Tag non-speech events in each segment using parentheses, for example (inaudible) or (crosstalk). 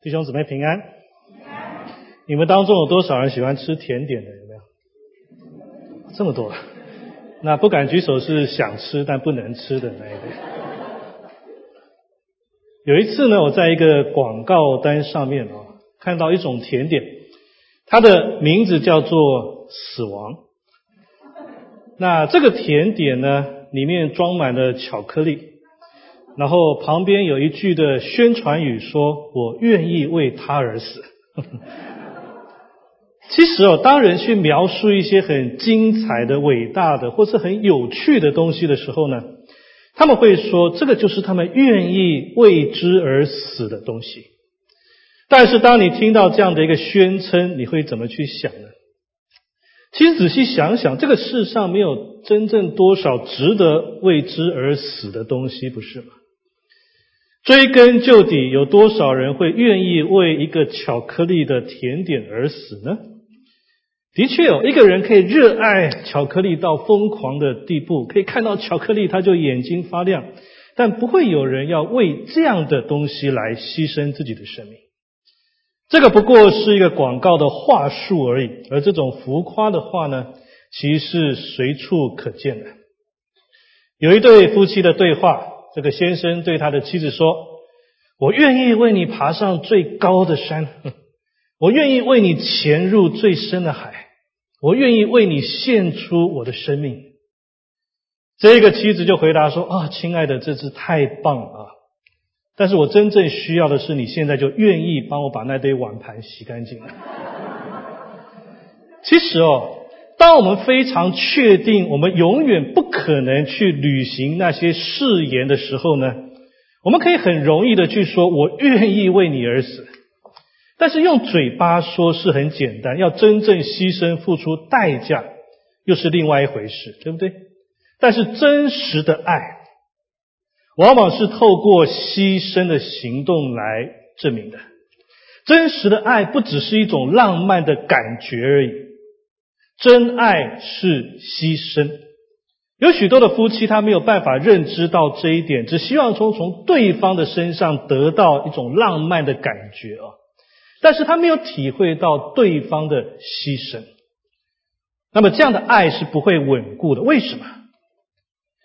弟兄姊妹平安。你们当中有多少人喜欢吃甜点的？有没有？这么多。那不敢举手是想吃但不能吃的那一类。有一次呢，我在一个广告单上面啊，看到一种甜点，它的名字叫做死亡。那这个甜点呢，里面装满了巧克力，然后旁边有一句的宣传语说：“我愿意为他而死。” (laughs) 其实哦，当人去描述一些很精彩的、伟大的，或是很有趣的东西的时候呢？他们会说，这个就是他们愿意为之而死的东西。但是，当你听到这样的一个宣称，你会怎么去想呢？其实仔细想想，这个世上没有真正多少值得为之而死的东西，不是吗？追根究底，有多少人会愿意为一个巧克力的甜点而死呢？的确有一个人可以热爱巧克力到疯狂的地步，可以看到巧克力他就眼睛发亮，但不会有人要为这样的东西来牺牲自己的生命。这个不过是一个广告的话术而已，而这种浮夸的话呢，其实是随处可见的。有一对夫妻的对话，这个先生对他的妻子说：“我愿意为你爬上最高的山，(laughs) 我愿意为你潜入最深的海。”我愿意为你献出我的生命。这个妻子就回答说：“啊，亲爱的，这是太棒了！但是我真正需要的是你现在就愿意帮我把那堆碗盘洗干净。(laughs) ”其实哦，当我们非常确定我们永远不可能去履行那些誓言的时候呢，我们可以很容易的去说：“我愿意为你而死。”但是用嘴巴说是很简单，要真正牺牲付出代价又是另外一回事，对不对？但是真实的爱，往往是透过牺牲的行动来证明的。真实的爱不只是一种浪漫的感觉而已，真爱是牺牲。有许多的夫妻他没有办法认知到这一点，只希望从从对方的身上得到一种浪漫的感觉啊。但是他没有体会到对方的牺牲，那么这样的爱是不会稳固的。为什么？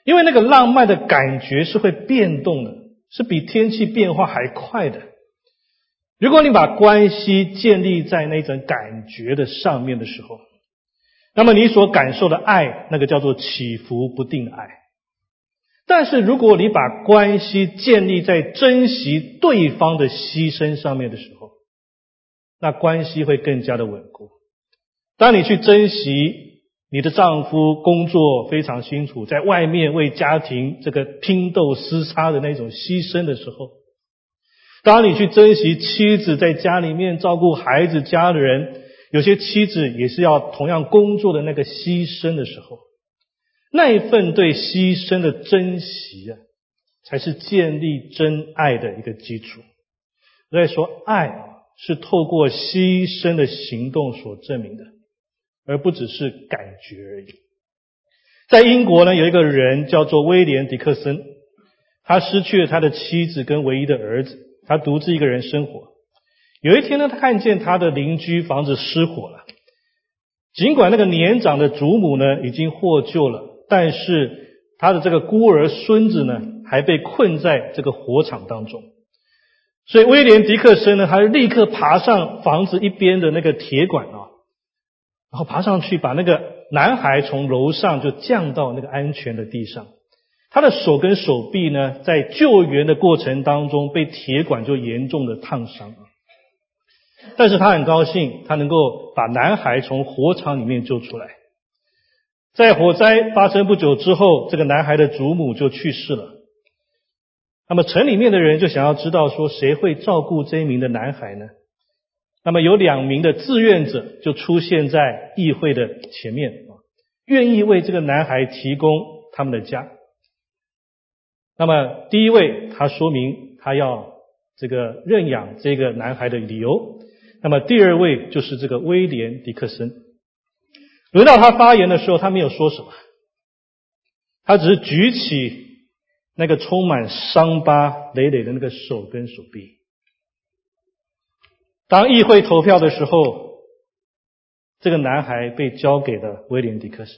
因为那个浪漫的感觉是会变动的，是比天气变化还快的。如果你把关系建立在那种感觉的上面的时候，那么你所感受的爱，那个叫做起伏不定的爱。但是如果你把关系建立在珍惜对方的牺牲上面的时候，那关系会更加的稳固。当你去珍惜你的丈夫工作非常辛苦，在外面为家庭这个拼斗厮杀的那种牺牲的时候，当你去珍惜妻子在家里面照顾孩子、家人，有些妻子也是要同样工作的那个牺牲的时候，那一份对牺牲的珍惜啊，才是建立真爱的一个基础。所以说爱。是透过牺牲的行动所证明的，而不只是感觉而已。在英国呢，有一个人叫做威廉·迪克森，他失去了他的妻子跟唯一的儿子，他独自一个人生活。有一天呢，他看见他的邻居房子失火了，尽管那个年长的祖母呢已经获救了，但是他的这个孤儿孙子呢还被困在这个火场当中。所以威廉·迪克森呢，他就立刻爬上房子一边的那个铁管啊，然后爬上去把那个男孩从楼上就降到那个安全的地上。他的手跟手臂呢，在救援的过程当中被铁管就严重的烫伤但是他很高兴，他能够把男孩从火场里面救出来。在火灾发生不久之后，这个男孩的祖母就去世了。那么城里面的人就想要知道说谁会照顾这一名的男孩呢？那么有两名的志愿者就出现在议会的前面啊，愿意为这个男孩提供他们的家。那么第一位他说明他要这个认养这个男孩的理由。那么第二位就是这个威廉·迪克森。轮到他发言的时候，他没有说什么，他只是举起。那个充满伤疤累累的那个手跟手臂，当议会投票的时候，这个男孩被交给了威廉·迪克森。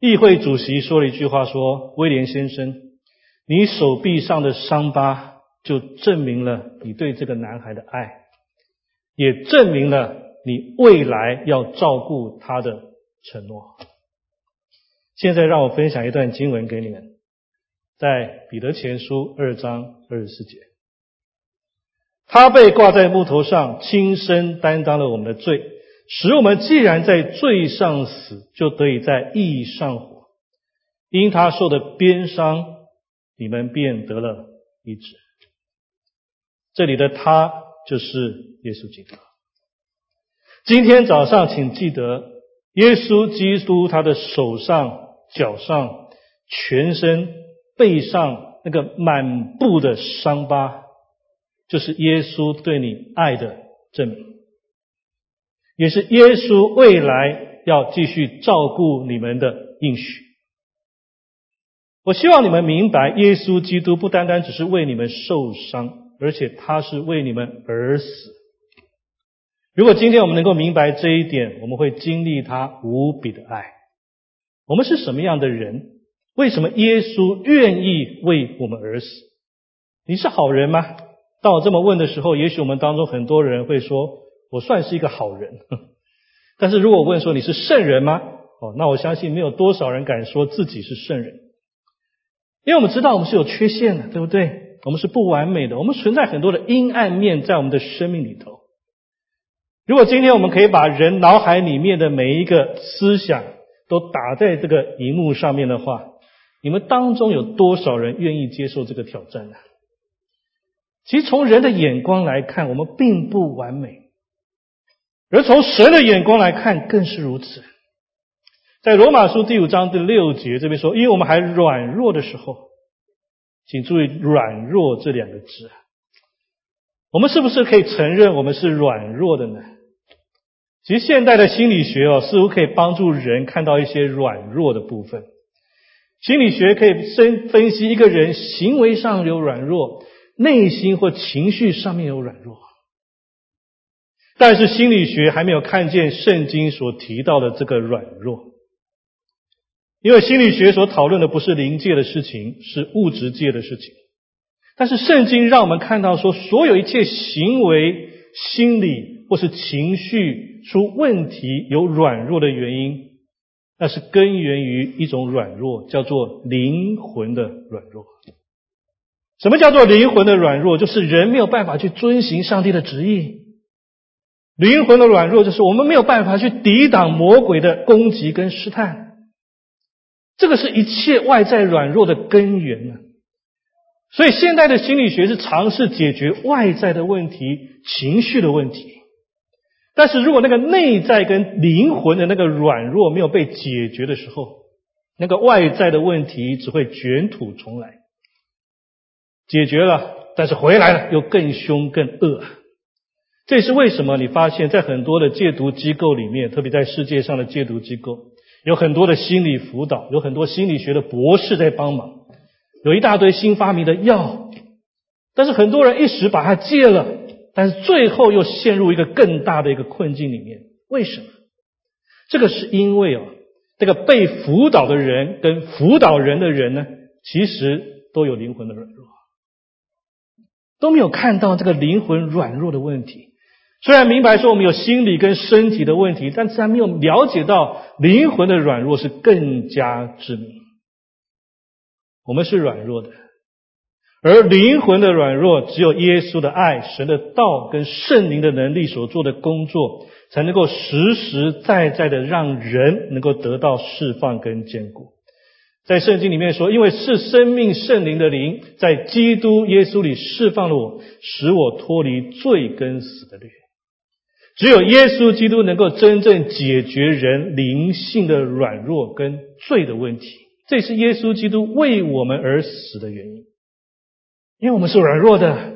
议会主席说了一句话：“说威廉先生，你手臂上的伤疤就证明了你对这个男孩的爱，也证明了你未来要照顾他的承诺。”现在让我分享一段经文给你们，在彼得前书二章二十四节，他被挂在木头上，亲身担当了我们的罪。使我们既然在罪上死，就得以在义上活。因他受的鞭伤，你们便得了医治。这里的他就是耶稣基督。今天早上，请记得，耶稣基督他的手上、脚上、全身、背上那个满布的伤疤，就是耶稣对你爱的证明。也是耶稣未来要继续照顾你们的应许。我希望你们明白，耶稣基督不单单只是为你们受伤，而且他是为你们而死。如果今天我们能够明白这一点，我们会经历他无比的爱。我们是什么样的人？为什么耶稣愿意为我们而死？你是好人吗？当我这么问的时候，也许我们当中很多人会说。我算是一个好人，(laughs) 但是如果问说你是圣人吗？哦，那我相信没有多少人敢说自己是圣人，因为我们知道我们是有缺陷的，对不对？我们是不完美的，我们存在很多的阴暗面在我们的生命里头。如果今天我们可以把人脑海里面的每一个思想都打在这个荧幕上面的话，你们当中有多少人愿意接受这个挑战呢？其实从人的眼光来看，我们并不完美。而从神的眼光来看，更是如此。在罗马书第五章第六节这边说：“因为我们还软弱的时候，请注意‘软弱’这两个字。我们是不是可以承认我们是软弱的呢？其实现代的心理学哦，似乎可以帮助人看到一些软弱的部分。心理学可以分分析一个人行为上有软弱，内心或情绪上面有软弱。”但是心理学还没有看见圣经所提到的这个软弱，因为心理学所讨论的不是灵界的事情，是物质界的事情。但是圣经让我们看到说，所有一切行为、心理或是情绪出问题有软弱的原因，那是根源于一种软弱，叫做灵魂的软弱。什么叫做灵魂的软弱？就是人没有办法去遵行上帝的旨意。灵魂的软弱，就是我们没有办法去抵挡魔鬼的攻击跟试探，这个是一切外在软弱的根源呢。所以，现代的心理学是尝试解决外在的问题、情绪的问题。但是如果那个内在跟灵魂的那个软弱没有被解决的时候，那个外在的问题只会卷土重来。解决了，但是回来了又更凶更恶。这也是为什么你发现，在很多的戒毒机构里面，特别在世界上的戒毒机构，有很多的心理辅导，有很多心理学的博士在帮忙，有一大堆新发明的药，但是很多人一时把它戒了，但是最后又陷入一个更大的一个困境里面。为什么？这个是因为哦，这个被辅导的人跟辅导人的人呢，其实都有灵魂的软弱，都没有看到这个灵魂软弱的问题。虽然明白说我们有心理跟身体的问题，但是还没有了解到灵魂的软弱是更加致命。我们是软弱的，而灵魂的软弱，只有耶稣的爱、神的道跟圣灵的能力所做的工作，才能够实实在在的让人能够得到释放跟坚固。在圣经里面说，因为是生命圣灵的灵在基督耶稣里释放了我，使我脱离罪跟死的律。只有耶稣基督能够真正解决人灵性的软弱跟罪的问题，这是耶稣基督为我们而死的原因。因为我们是软弱的，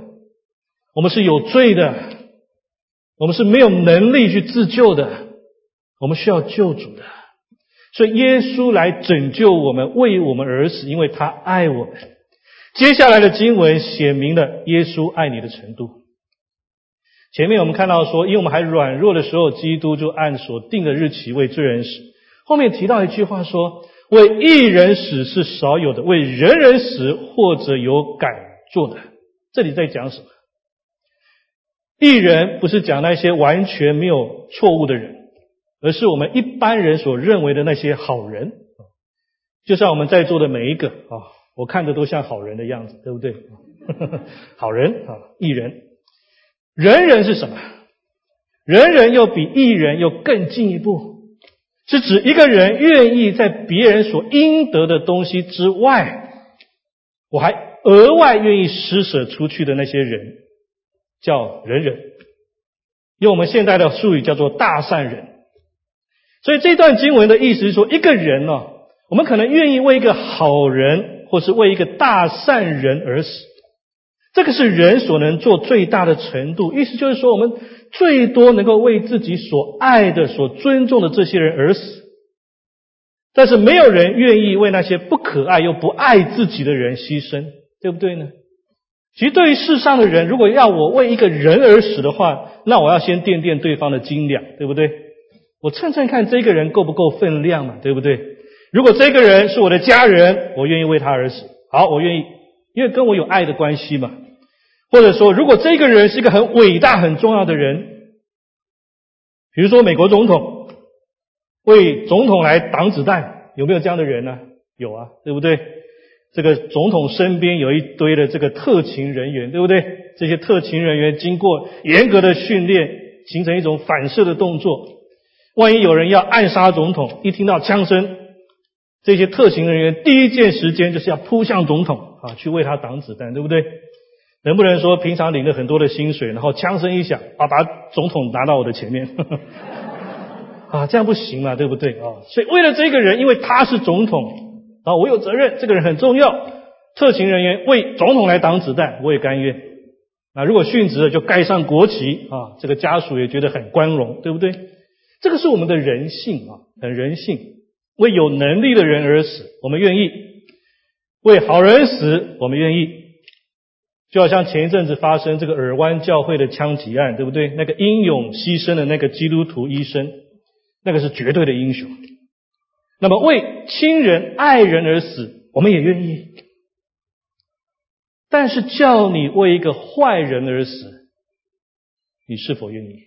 我们是有罪的，我们是没有能力去自救的，我们需要救主的。所以耶稣来拯救我们，为我们而死，因为他爱我们。接下来的经文写明了耶稣爱你的程度。前面我们看到说，因为我们还软弱的时候，基督就按所定的日期为罪人死。后面提到一句话说，为一人死是少有的，为人人死或者有敢做的。这里在讲什么？一人不是讲那些完全没有错误的人，而是我们一般人所认为的那些好人。就像我们在座的每一个啊，我看着都像好人的样子，对不对？好人啊，一人。人人是什么？人人又比艺人又更进一步，是指一个人愿意在别人所应得的东西之外，我还额外愿意施舍出去的那些人，叫人人。用我们现代的术语叫做大善人。所以这段经文的意思是说，一个人呢，我们可能愿意为一个好人，或是为一个大善人而死。这个是人所能做最大的程度，意思就是说，我们最多能够为自己所爱的、所尊重的这些人而死，但是没有人愿意为那些不可爱又不爱自己的人牺牲，对不对呢？其实，对于世上的人，如果要我为一个人而死的话，那我要先掂掂对方的斤两，对不对？我称称看这个人够不够分量嘛，对不对？如果这个人是我的家人，我愿意为他而死，好，我愿意，因为跟我有爱的关系嘛。或者说，如果这个人是一个很伟大、很重要的人，比如说美国总统，为总统来挡子弹，有没有这样的人呢？有啊，对不对？这个总统身边有一堆的这个特勤人员，对不对？这些特勤人员经过严格的训练，形成一种反射的动作。万一有人要暗杀总统，一听到枪声，这些特勤人员第一件时间就是要扑向总统啊，去为他挡子弹，对不对？能不能说平常领了很多的薪水，然后枪声一响，啊，把总统拿到我的前面，(laughs) 啊，这样不行嘛，对不对啊？所以为了这个人，因为他是总统，啊，我有责任，这个人很重要，特勤人员为总统来挡子弹，我也甘愿。啊，如果殉职了，就盖上国旗，啊，这个家属也觉得很光荣，对不对？这个是我们的人性啊，很人性，为有能力的人而死，我们愿意；为好人死，我们愿意。就好像前一阵子发生这个尔湾教会的枪击案，对不对？那个英勇牺牲的那个基督徒医生，那个是绝对的英雄。那么为亲人爱人而死，我们也愿意。但是叫你为一个坏人而死，你是否愿意？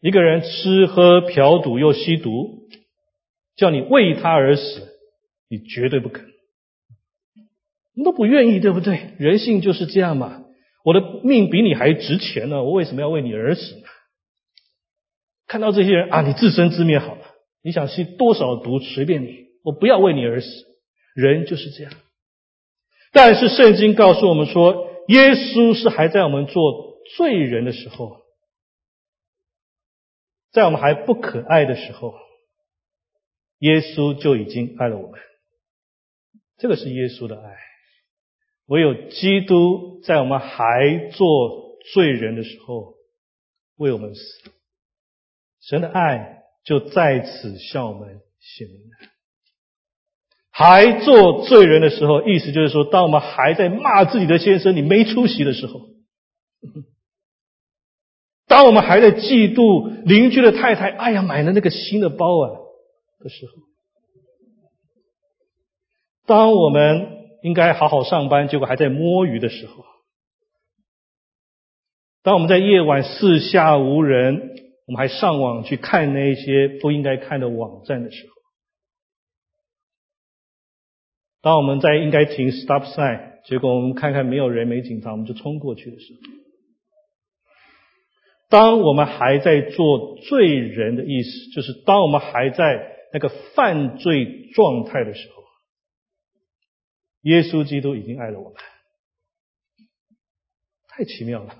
一个人吃喝嫖赌又吸毒，叫你为他而死，你绝对不可能。都不愿意，对不对？人性就是这样嘛。我的命比你还值钱呢，我为什么要为你而死呢？看到这些人啊，你自生自灭好了。你想吸多少毒，随便你，我不要为你而死。人就是这样。但是圣经告诉我们说，耶稣是还在我们做罪人的时候，在我们还不可爱的时候，耶稣就已经爱了我们。这个是耶稣的爱。唯有基督在我们还做罪人的时候为我们死，神的爱就在此向我们显明。还做罪人的时候，意思就是说，当我们还在骂自己的先生你没出息的时候，(laughs) 当我们还在嫉妒邻居的太太，哎呀买了那个新的包啊的时候，当我们。应该好好上班，结果还在摸鱼的时候；当我们在夜晚四下无人，我们还上网去看那些不应该看的网站的时候；当我们在应该停 stop sign，结果我们看看没有人没警察，我们就冲过去的时候；当我们还在做罪人的意思，就是当我们还在那个犯罪状态的时候。耶稣基督已经爱了我们，太奇妙了。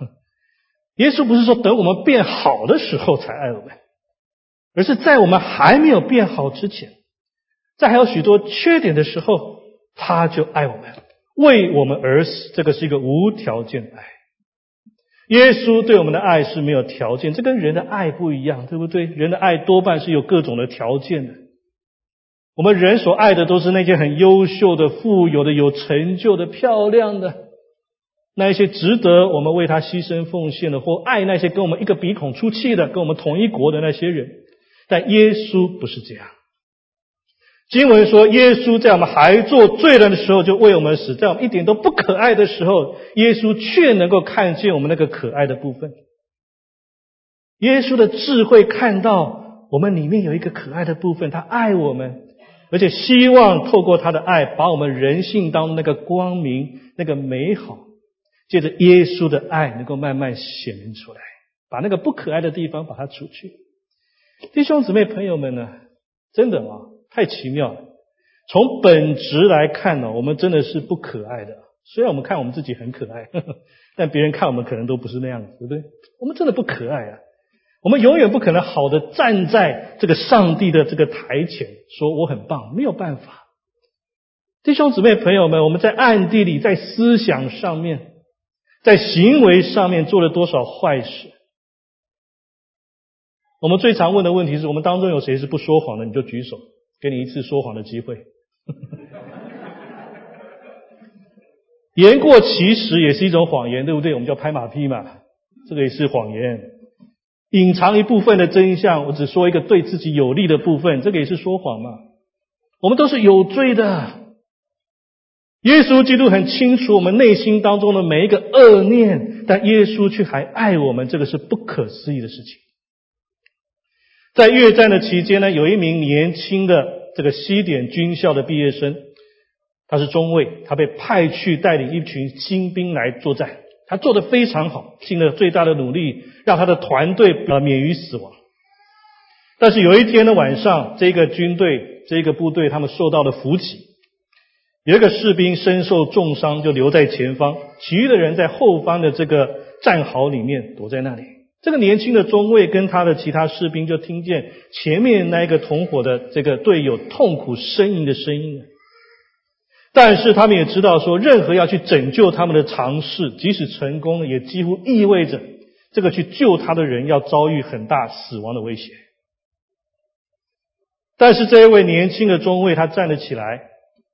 耶稣不是说等我们变好的时候才爱我们，而是在我们还没有变好之前，在还有许多缺点的时候，他就爱我们，为我们而死。这个是一个无条件的爱。耶稣对我们的爱是没有条件，这跟人的爱不一样，对不对？人的爱多半是有各种的条件的。我们人所爱的都是那些很优秀的、富有的、有成就的、漂亮的。那一些值得我们为他牺牲奉献的，或爱那些跟我们一个鼻孔出气的、跟我们同一国的那些人，但耶稣不是这样。经文说，耶稣在我们还做罪人的时候就为我们死，在我们一点都不可爱的时候，耶稣却能够看见我们那个可爱的部分。耶稣的智慧看到我们里面有一个可爱的部分，他爱我们，而且希望透过他的爱，把我们人性当中那个光明、那个美好，借着耶稣的爱，能够慢慢显明出来，把那个不可爱的地方把它除去。弟兄姊妹、朋友们呢，真的啊。太奇妙了！从本质来看呢，我们真的是不可爱的。虽然我们看我们自己很可爱，(laughs) 但别人看我们可能都不是那样子，对不对？我们真的不可爱啊！我们永远不可能好的站在这个上帝的这个台前，说我很棒，没有办法。弟兄姊妹、朋友们，我们在暗地里，在思想上面，在行为上面做了多少坏事？我们最常问的问题是我们当中有谁是不说谎的？你就举手。给你一次说谎的机会，(laughs) 言过其实也是一种谎言，对不对？我们叫拍马屁嘛，这个也是谎言。隐藏一部分的真相，我只说一个对自己有利的部分，这个也是说谎嘛。我们都是有罪的。耶稣基督很清楚我们内心当中的每一个恶念，但耶稣却还爱我们，这个是不可思议的事情。在越战的期间呢，有一名年轻的这个西点军校的毕业生，他是中尉，他被派去带领一群新兵来作战，他做的非常好，尽了最大的努力，让他的团队呃免于死亡。但是有一天的晚上，这个军队这个部队他们受到了伏击，有一个士兵身受重伤，就留在前方，其余的人在后方的这个战壕里面躲在那里。这个年轻的中尉跟他的其他士兵就听见前面那一个同伙的这个队友痛苦呻吟的声音，但是他们也知道说，任何要去拯救他们的尝试，即使成功了，也几乎意味着这个去救他的人要遭遇很大死亡的威胁。但是这一位年轻的中尉他站了起来，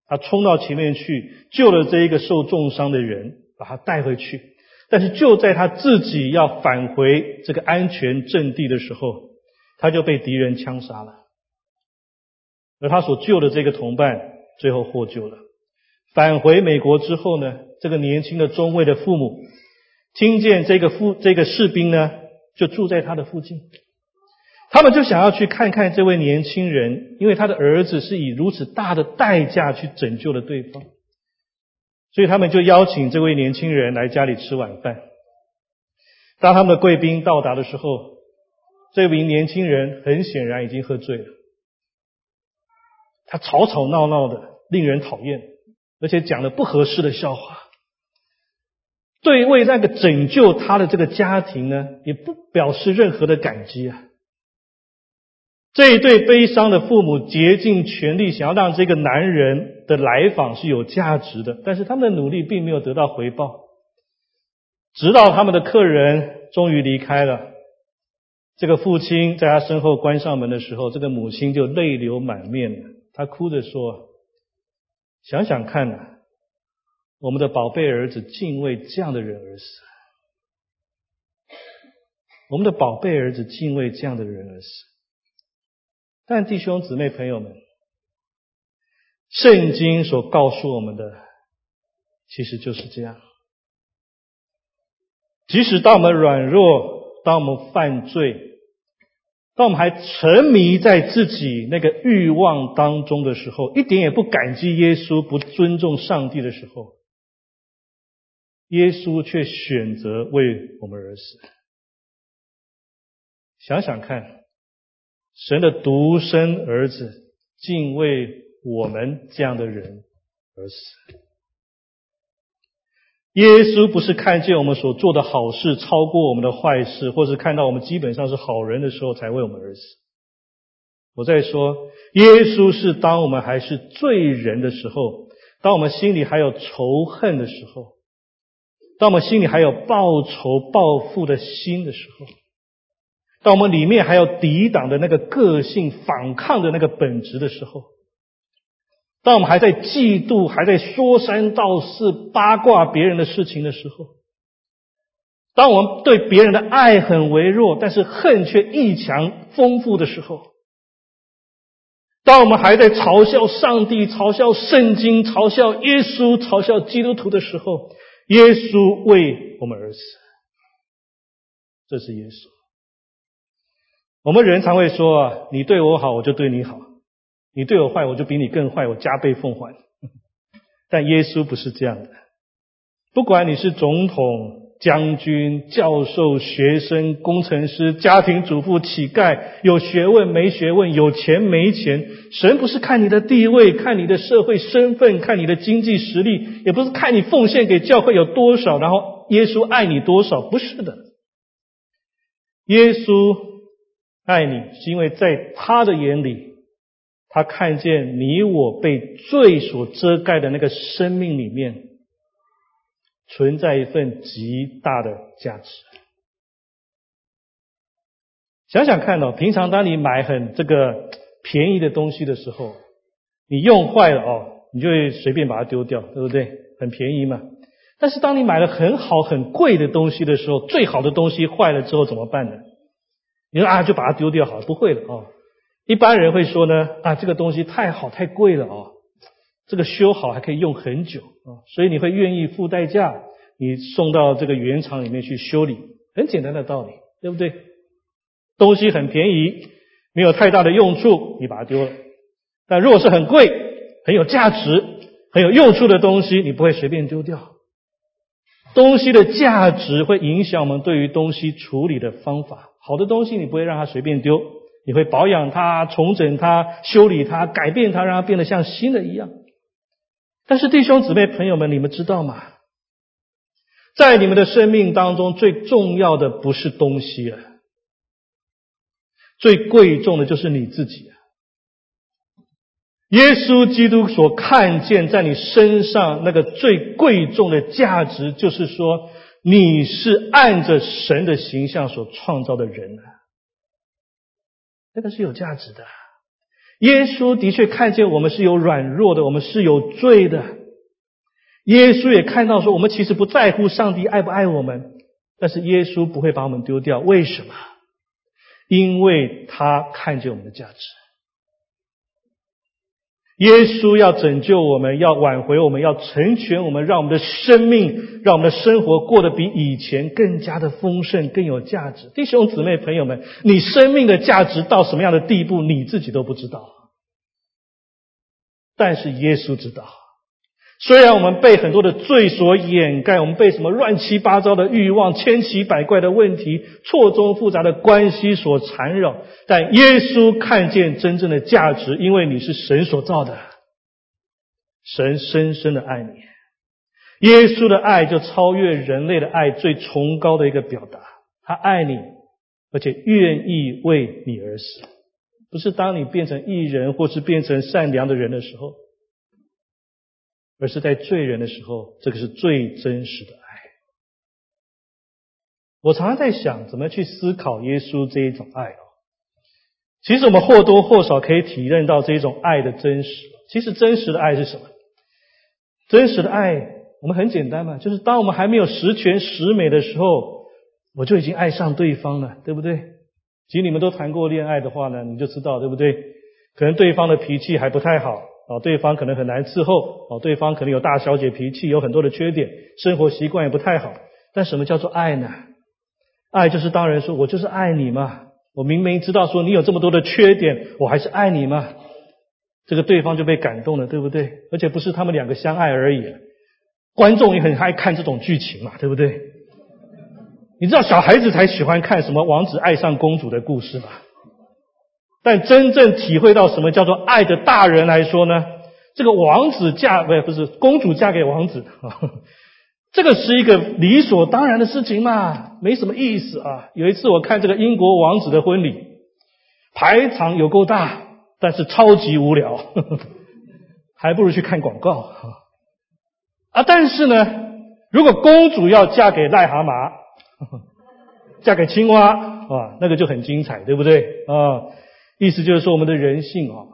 他冲到前面去救了这一个受重伤的人，把他带回去。但是就在他自己要返回这个安全阵地的时候，他就被敌人枪杀了。而他所救的这个同伴最后获救了。返回美国之后呢，这个年轻的中尉的父母听见这个父这个士兵呢，就住在他的附近，他们就想要去看看这位年轻人，因为他的儿子是以如此大的代价去拯救了对方。所以他们就邀请这位年轻人来家里吃晚饭。当他们的贵宾到达的时候，这名年轻人很显然已经喝醉了。他吵吵闹闹的，令人讨厌，而且讲了不合适的笑话。对为那个拯救他的这个家庭呢，也不表示任何的感激啊。这一对悲伤的父母竭尽全力想要让这个男人的来访是有价值的，但是他们的努力并没有得到回报。直到他们的客人终于离开了，这个父亲在他身后关上门的时候，这个母亲就泪流满面了。他哭着说：“想想看呐，我们的宝贝儿子竟为这样的人而死，我们的宝贝儿子竟为这样的人而死。”但弟兄姊妹朋友们，圣经所告诉我们的，其实就是这样。即使当我们软弱，当我们犯罪，当我们还沉迷在自己那个欲望当中的时候，一点也不感激耶稣，不尊重上帝的时候，耶稣却选择为我们而死。想想看。神的独生儿子竟为我们这样的人而死。耶稣不是看见我们所做的好事超过我们的坏事，或是看到我们基本上是好人的时候才为我们而死。我在说，耶稣是当我们还是罪人的时候，当我们心里还有仇恨的时候，当我们心里还有报仇报复的心的时候。当我们里面还有抵挡的那个个性、反抗的那个本质的时候，当我们还在嫉妒、还在说三道四、八卦别人的事情的时候，当我们对别人的爱很微弱，但是恨却异强丰富的时候，当我们还在嘲笑上帝、嘲笑圣经、嘲笑耶稣、嘲笑基督徒的时候，耶稣为我们而死，这是耶稣。我们人常会说，你对我好，我就对你好。你对我坏，我就比你更坏，我加倍奉还。(laughs) 但耶稣不是这样的。不管你是总统、将军、教授、学生、工程师、家庭主妇、乞丐，有学问没学问，有钱没钱，神不是看你的地位，看你的社会身份，看你的经济实力，也不是看你奉献给教会有多少，然后耶稣爱你多少，不是的。耶稣爱你，是因为在他的眼里。他看见你我被罪所遮盖的那个生命里面，存在一份极大的价值。想想看哦，平常当你买很这个便宜的东西的时候，你用坏了哦，你就会随便把它丢掉，对不对？很便宜嘛。但是当你买了很好很贵的东西的时候，最好的东西坏了之后怎么办呢？你说啊，就把它丢掉好了，不会了哦。一般人会说呢，啊，这个东西太好太贵了哦，这个修好还可以用很久啊，所以你会愿意付代价，你送到这个原厂里面去修理，很简单的道理，对不对？东西很便宜，没有太大的用处，你把它丢了。但如果是很贵、很有价值、很有用处的东西，你不会随便丢掉。东西的价值会影响我们对于东西处理的方法，好的东西你不会让它随便丢。你会保养它、重整它、修理它、改变它，让它变得像新的一样。但是弟兄姊妹、朋友们，你们知道吗？在你们的生命当中，最重要的不是东西啊，最贵重的就是你自己啊。耶稣基督所看见在你身上那个最贵重的价值，就是说你是按着神的形象所创造的人啊。这个是有价值的。耶稣的确看见我们是有软弱的，我们是有罪的。耶稣也看到说，我们其实不在乎上帝爱不爱我们，但是耶稣不会把我们丢掉。为什么？因为他看见我们的价值。耶稣要拯救我们，要挽回我们，要成全我们，让我们的生命，让我们的生活过得比以前更加的丰盛，更有价值。弟兄姊妹朋友们，你生命的价值到什么样的地步，你自己都不知道，但是耶稣知道。虽然我们被很多的罪所掩盖，我们被什么乱七八糟的欲望、千奇百怪的问题、错综复杂的关系所缠绕，但耶稣看见真正的价值，因为你是神所造的，神深深的爱你。耶稣的爱就超越人类的爱最崇高的一个表达，他爱你，而且愿意为你而死，不是当你变成艺人或是变成善良的人的时候。而是在罪人的时候，这个是最真实的爱。我常常在想，怎么去思考耶稣这一种爱哦？其实我们或多或少可以体认到这一种爱的真实。其实真实的爱是什么？真实的爱，我们很简单嘛，就是当我们还没有十全十美的时候，我就已经爱上对方了，对不对？其实你们都谈过恋爱的话呢，你就知道，对不对？可能对方的脾气还不太好。哦，对方可能很难伺候，哦，对方可能有大小姐脾气，有很多的缺点，生活习惯也不太好。但什么叫做爱呢？爱就是当人说我就是爱你嘛，我明明知道说你有这么多的缺点，我还是爱你嘛。这个对方就被感动了，对不对？而且不是他们两个相爱而已，观众也很爱看这种剧情嘛，对不对？你知道小孩子才喜欢看什么王子爱上公主的故事吗？但真正体会到什么叫做爱的大人来说呢？这个王子嫁不不是公主嫁给王子啊，(laughs) 这个是一个理所当然的事情嘛，没什么意思啊。有一次我看这个英国王子的婚礼，排场有够大，但是超级无聊，(laughs) 还不如去看广告啊。但是呢，如果公主要嫁给癞蛤蟆，(laughs) 嫁给青蛙啊，那个就很精彩，对不对啊？意思就是说，我们的人性啊，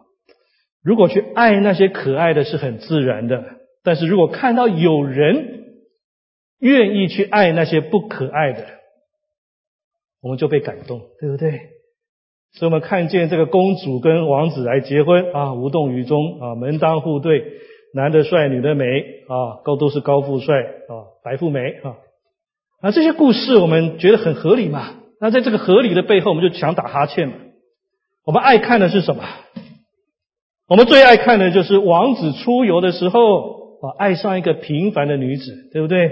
如果去爱那些可爱的是很自然的，但是如果看到有人愿意去爱那些不可爱的，我们就被感动，对不对？所以我们看见这个公主跟王子来结婚啊，无动于衷啊，门当户对，男的帅，女的美啊，高都是高富帅啊，白富美啊，啊这些故事我们觉得很合理嘛？那在这个合理的背后，我们就想打哈欠嘛？我们爱看的是什么？我们最爱看的就是王子出游的时候啊，爱上一个平凡的女子，对不对？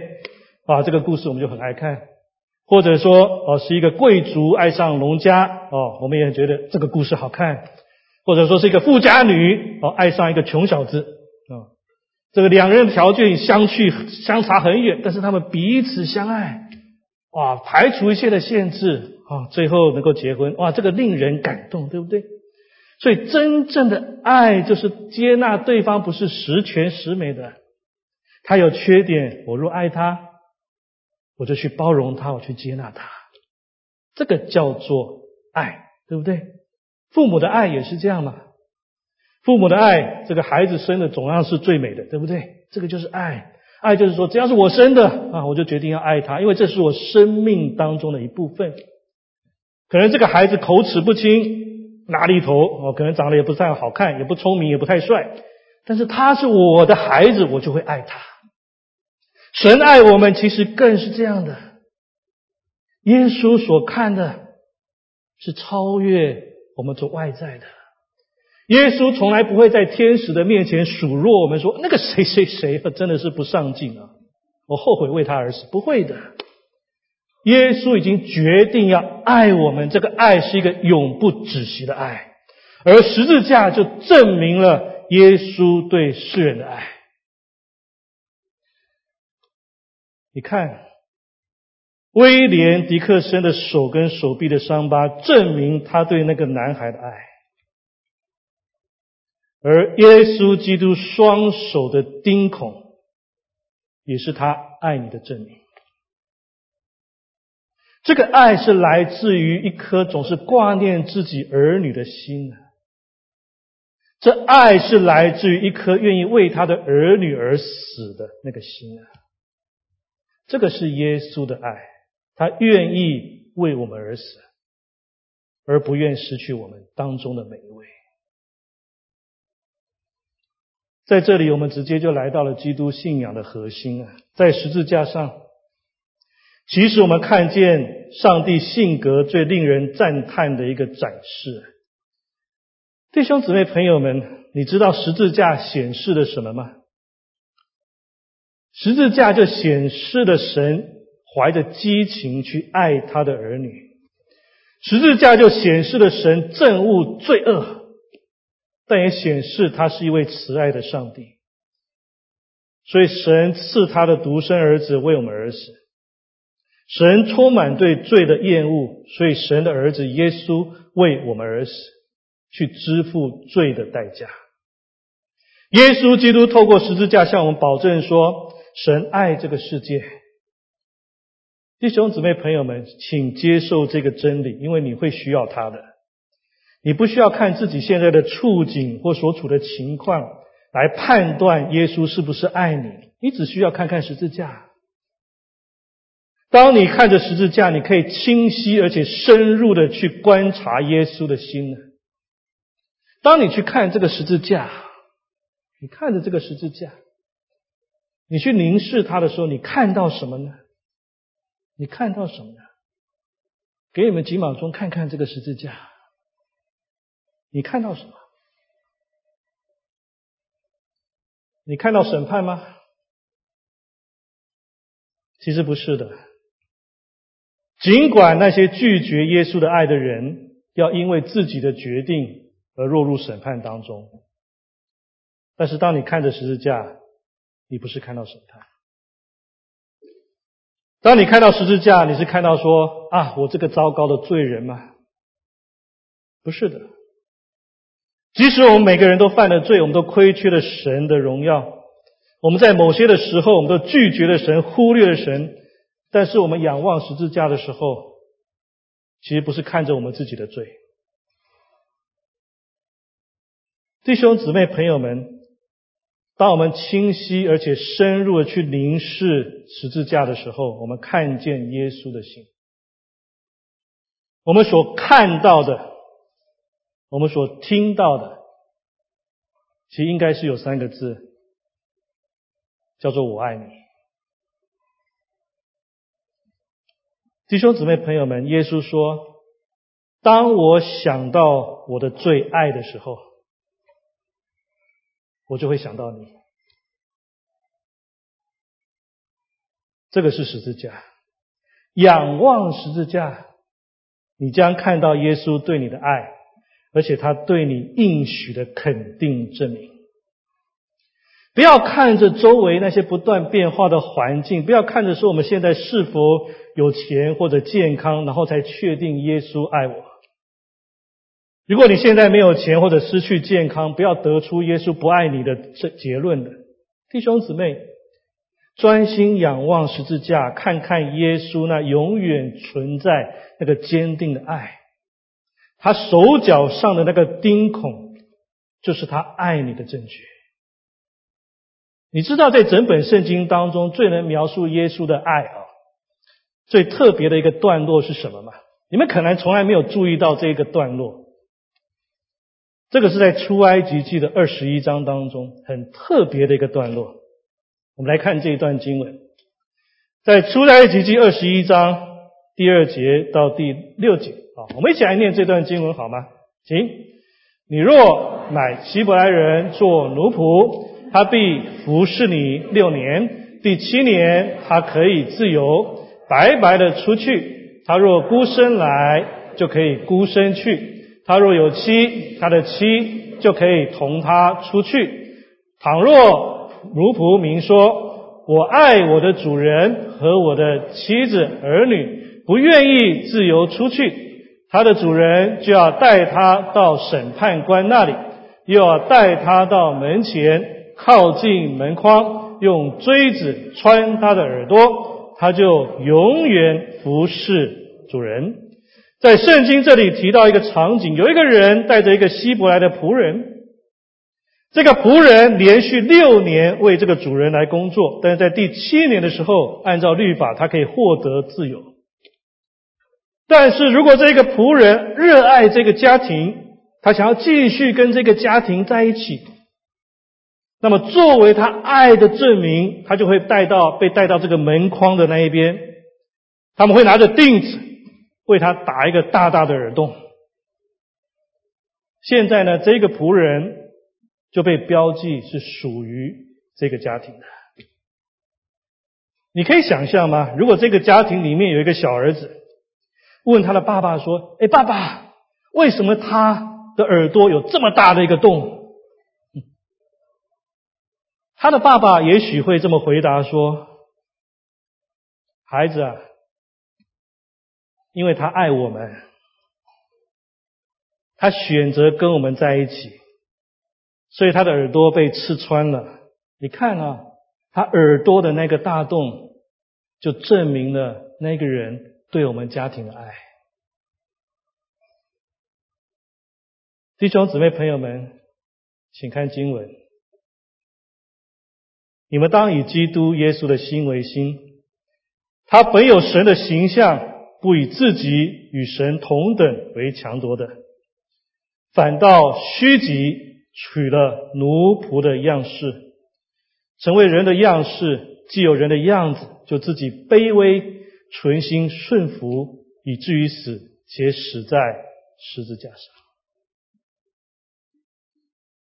啊，这个故事我们就很爱看。或者说哦，是一个贵族爱上农家哦，我们也觉得这个故事好看。或者说是一个富家女哦，爱上一个穷小子啊，这个两人条件相去相差很远，但是他们彼此相爱，哇，排除一切的限制啊，最后能够结婚，哇，这个令人感动，对不对？所以真正的爱就是接纳对方不是十全十美的，他有缺点，我若爱他。我就去包容他，我去接纳他，这个叫做爱，对不对？父母的爱也是这样嘛。父母的爱，这个孩子生的总要是最美的，对不对？这个就是爱。爱就是说，只要是我生的啊，我就决定要爱他，因为这是我生命当中的一部分。可能这个孩子口齿不清，哪里头哦，可能长得也不太好看，也不聪明，也不太帅，但是他是我的孩子，我就会爱他。神爱我们，其实更是这样的。耶稣所看的是超越我们做外在的。耶稣从来不会在天使的面前数落我们，说那个谁谁谁真的是不上进啊！我后悔为他而死。不会的，耶稣已经决定要爱我们，这个爱是一个永不止息的爱，而十字架就证明了耶稣对世人的爱。你看，威廉·迪克森的手跟手臂的伤疤，证明他对那个男孩的爱；而耶稣基督双手的钉孔，也是他爱你的证明。这个爱是来自于一颗总是挂念自己儿女的心啊这爱是来自于一颗愿意为他的儿女而死的那个心啊。这个是耶稣的爱，他愿意为我们而死，而不愿失去我们当中的每一位。在这里，我们直接就来到了基督信仰的核心啊，在十字架上，其实我们看见上帝性格最令人赞叹的一个展示。弟兄姊妹朋友们，你知道十字架显示了什么吗？十字架就显示了神怀着激情去爱他的儿女，十字架就显示了神憎恶罪恶，但也显示他是一位慈爱的上帝。所以神赐他的独生儿子为我们而死。神充满对罪的厌恶，所以神的儿子耶稣为我们而死，去支付罪的代价。耶稣基督透过十字架向我们保证说。神爱这个世界，弟兄姊妹朋友们，请接受这个真理，因为你会需要他的。你不需要看自己现在的处境或所处的情况来判断耶稣是不是爱你，你只需要看看十字架。当你看着十字架，你可以清晰而且深入的去观察耶稣的心呢。当你去看这个十字架，你看着这个十字架。你去凝视它的时候，你看到什么呢？你看到什么呢？给你们几秒钟看看这个十字架，你看到什么？你看到审判吗？其实不是的。尽管那些拒绝耶稣的爱的人，要因为自己的决定而落入审判当中，但是当你看着十字架，你不是看到审判，当你看到十字架，你是看到说啊，我这个糟糕的罪人吗？不是的。即使我们每个人都犯了罪，我们都亏缺了神的荣耀，我们在某些的时候，我们都拒绝了神，忽略了神。但是我们仰望十字架的时候，其实不是看着我们自己的罪，弟兄姊妹朋友们，当我们清晰而且深入的去凝视十字架的时候，我们看见耶稣的心。我们所看到的，我们所听到的，其实应该是有三个字，叫做“我爱你”。弟兄姊妹朋友们，耶稣说：“当我想到我的最爱的时候。”我就会想到你，这个是十字架。仰望十字架，你将看到耶稣对你的爱，而且他对你应许的肯定证明。不要看着周围那些不断变化的环境，不要看着说我们现在是否有钱或者健康，然后才确定耶稣爱我。如果你现在没有钱或者失去健康，不要得出耶稣不爱你的这结论的，弟兄姊妹，专心仰望十字架，看看耶稣那永远存在那个坚定的爱，他手脚上的那个钉孔，就是他爱你的证据。你知道，在整本圣经当中最能描述耶稣的爱啊，最特别的一个段落是什么吗？你们可能从来没有注意到这个段落。这个是在出埃及记的二十一章当中很特别的一个段落。我们来看这一段经文，在出埃及记二十一章第二节到第六节啊，我们一起来念这段经文好吗？请，你若买希伯来人做奴仆，他必服侍你六年，第七年他可以自由白白的出去；他若孤身来，就可以孤身去。他若有妻，他的妻就可以同他出去。倘若奴仆明说：“我爱我的主人和我的妻子儿女，不愿意自由出去。”他的主人就要带他到审判官那里，又要带他到门前，靠近门框，用锥子穿他的耳朵，他就永远服侍主人。在圣经这里提到一个场景，有一个人带着一个希伯来的仆人，这个仆人连续六年为这个主人来工作，但是在第七年的时候，按照律法，他可以获得自由。但是如果这个仆人热爱这个家庭，他想要继续跟这个家庭在一起，那么作为他爱的证明，他就会带到被带到这个门框的那一边，他们会拿着钉子。为他打一个大大的耳洞。现在呢，这个仆人就被标记是属于这个家庭的。你可以想象吗？如果这个家庭里面有一个小儿子，问他的爸爸说：“哎，爸爸，为什么他的耳朵有这么大的一个洞？”他的爸爸也许会这么回答说：“孩子啊。”因为他爱我们，他选择跟我们在一起，所以他的耳朵被刺穿了。你看啊，他耳朵的那个大洞，就证明了那个人对我们家庭的爱。弟兄姊妹朋友们，请看经文：你们当以基督耶稣的心为心，他本有神的形象。不以自己与神同等为强夺的，反倒虚己，取了奴仆的样式，成为人的样式。既有人的样子，就自己卑微，存心顺服，以至于死，且死在十字架上。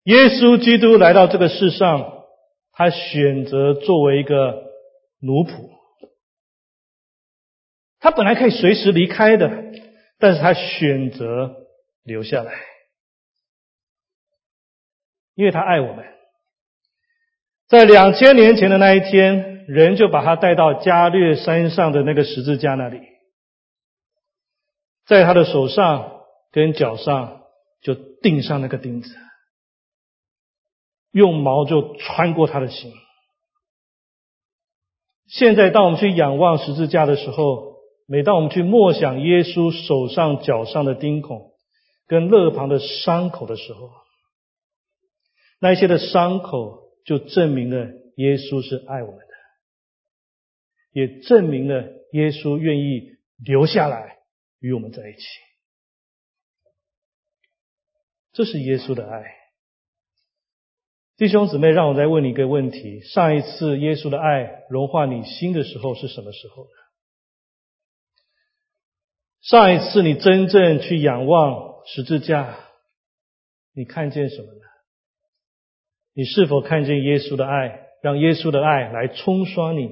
耶稣基督来到这个世上，他选择作为一个奴仆。他本来可以随时离开的，但是他选择留下来，因为他爱我们。在两千年前的那一天，人就把他带到加略山上的那个十字架那里，在他的手上跟脚上就钉上那个钉子，用毛就穿过他的心。现在，当我们去仰望十字架的时候，每当我们去默想耶稣手上、脚上的钉孔跟肋旁的伤口的时候，那些的伤口就证明了耶稣是爱我们的，也证明了耶稣愿意留下来与我们在一起。这是耶稣的爱。弟兄姊妹，让我再问你一个问题：上一次耶稣的爱融化你心的时候是什么时候？上一次你真正去仰望十字架，你看见什么呢？你是否看见耶稣的爱，让耶稣的爱来冲刷你？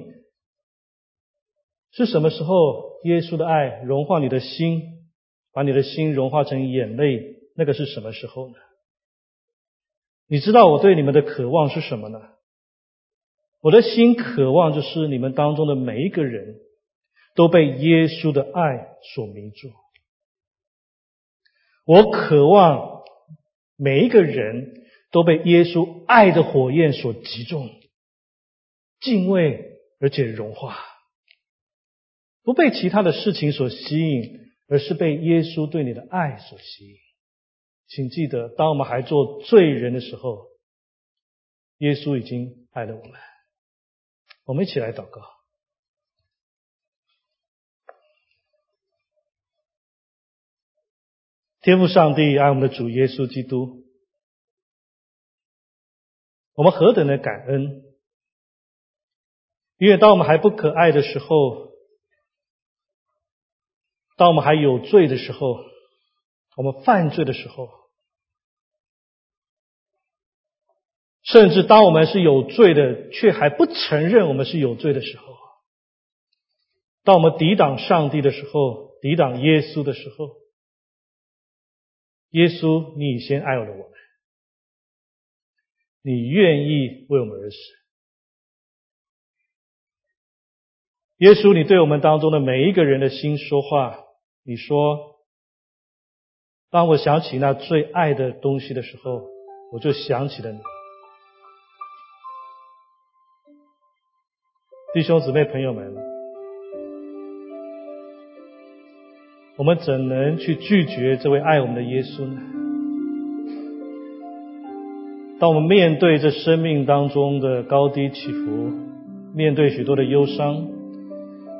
是什么时候耶稣的爱融化你的心，把你的心融化成眼泪？那个是什么时候呢？你知道我对你们的渴望是什么呢？我的心渴望就是你们当中的每一个人都被耶稣的爱所迷住。我渴望每一个人都被耶稣爱的火焰所击中，敬畏而且融化，不被其他的事情所吸引，而是被耶稣对你的爱所吸引。请记得，当我们还做罪人的时候，耶稣已经爱了我们。我们一起来祷告。天父上帝爱我们的主耶稣基督，我们何等的感恩！因为当我们还不可爱的时候，当我们还有罪的时候，我们犯罪的时候，甚至当我们是有罪的，却还不承认我们是有罪的时候，当我们抵挡上帝的时候，抵挡耶稣的时候，耶稣，你先爱了我们，你愿意为我们而死。耶稣，你对我们当中的每一个人的心说话，你说。当我想起那最爱的东西的时候，我就想起了你，弟兄姊妹朋友们，我们怎能去拒绝这位爱我们的耶稣呢？当我们面对这生命当中的高低起伏，面对许多的忧伤，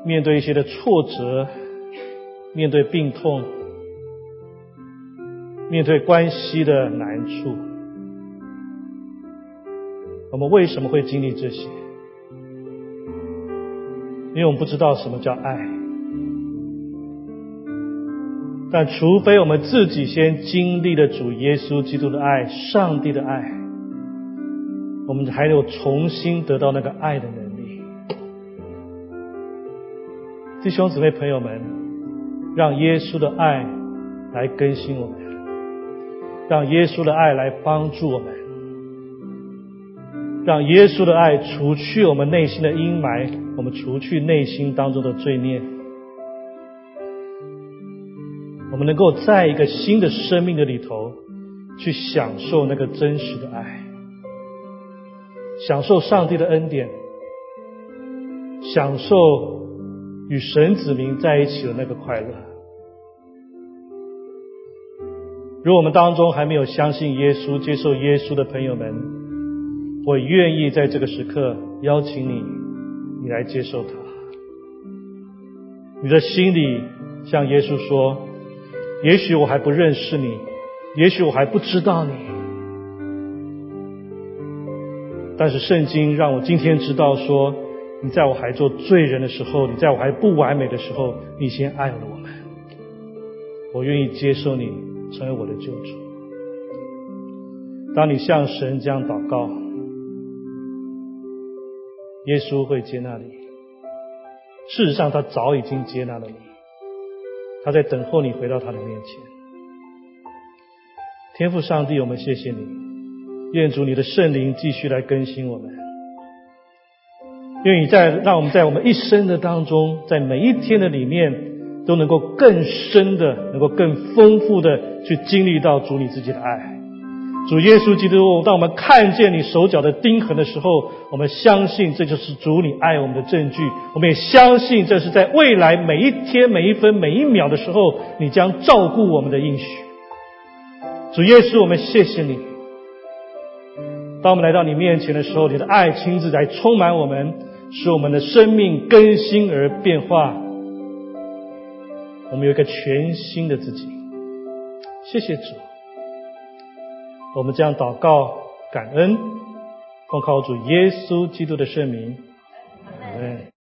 面对一些的挫折，面对病痛。面对关系的难处，我们为什么会经历这些？因为我们不知道什么叫爱。但除非我们自己先经历了主耶稣基督的爱、上帝的爱，我们才有重新得到那个爱的能力。弟兄姊妹、朋友们，让耶稣的爱来更新我们。让耶稣的爱来帮助我们，让耶稣的爱除去我们内心的阴霾，我们除去内心当中的罪孽，我们能够在一个新的生命的里头去享受那个真实的爱，享受上帝的恩典，享受与神子民在一起的那个快乐。如果我们当中还没有相信耶稣、接受耶稣的朋友们，我愿意在这个时刻邀请你，你来接受他。你的心里向耶稣说：“也许我还不认识你，也许我还不知道你，但是圣经让我今天知道，说你在我还做罪人的时候，你在我还不完美的时候，你先爱了我们。我愿意接受你。”成为我的救主。当你向神这样祷告，耶稣会接纳你。事实上，他早已经接纳了你，他在等候你回到他的面前。天父上帝，我们谢谢你，愿主你的圣灵继续来更新我们，愿意在让我们在我们一生的当中，在每一天的里面。都能够更深的，能够更丰富的去经历到主你自己的爱。主耶稣基督，当我们看见你手脚的钉痕的时候，我们相信这就是主你爱我们的证据。我们也相信这是在未来每一天、每一分、每一秒的时候，你将照顾我们的应许。主耶稣，我们谢谢你，当我们来到你面前的时候，你的爱亲自来充满我们，使我们的生命更新而变化。我们有一个全新的自己。谢谢主，我们这样祷告感恩，奉靠主耶稣基督的圣名，阿门。